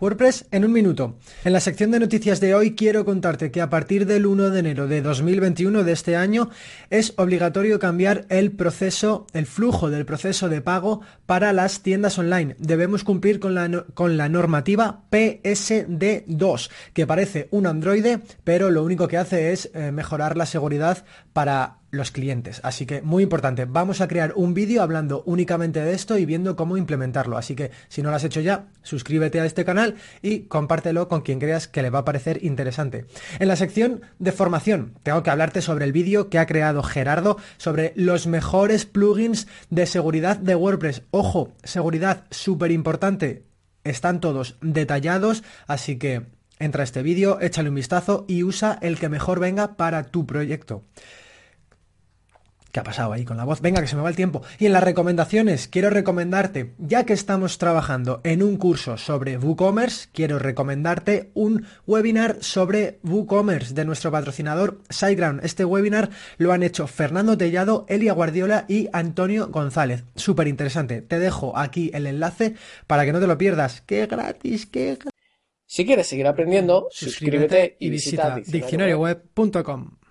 WordPress en un minuto. En la sección de noticias de hoy quiero contarte que a partir del 1 de enero de 2021 de este año es obligatorio cambiar el proceso, el flujo del proceso de pago para las tiendas online. Debemos cumplir con la, con la normativa PSD2, que parece un Android, pero lo único que hace es eh, mejorar la seguridad para los clientes. Así que muy importante, vamos a crear un vídeo hablando únicamente de esto y viendo cómo implementarlo. Así que si no lo has hecho ya, suscríbete a este canal y compártelo con quien creas que le va a parecer interesante. En la sección de formación, tengo que hablarte sobre el vídeo que ha creado Gerardo sobre los mejores plugins de seguridad de WordPress. Ojo, seguridad súper importante. Están todos detallados, así que entra a este vídeo, échale un vistazo y usa el que mejor venga para tu proyecto. ¿Qué ha pasado ahí con la voz? Venga, que se me va el tiempo. Y en las recomendaciones, quiero recomendarte, ya que estamos trabajando en un curso sobre WooCommerce, quiero recomendarte un webinar sobre WooCommerce de nuestro patrocinador SiteGround. Este webinar lo han hecho Fernando Tellado, Elia Guardiola y Antonio González. Súper interesante. Te dejo aquí el enlace para que no te lo pierdas. ¡Qué gratis! ¡Qué gratis! Si quieres seguir aprendiendo, suscríbete y visita diccionarioweb.com.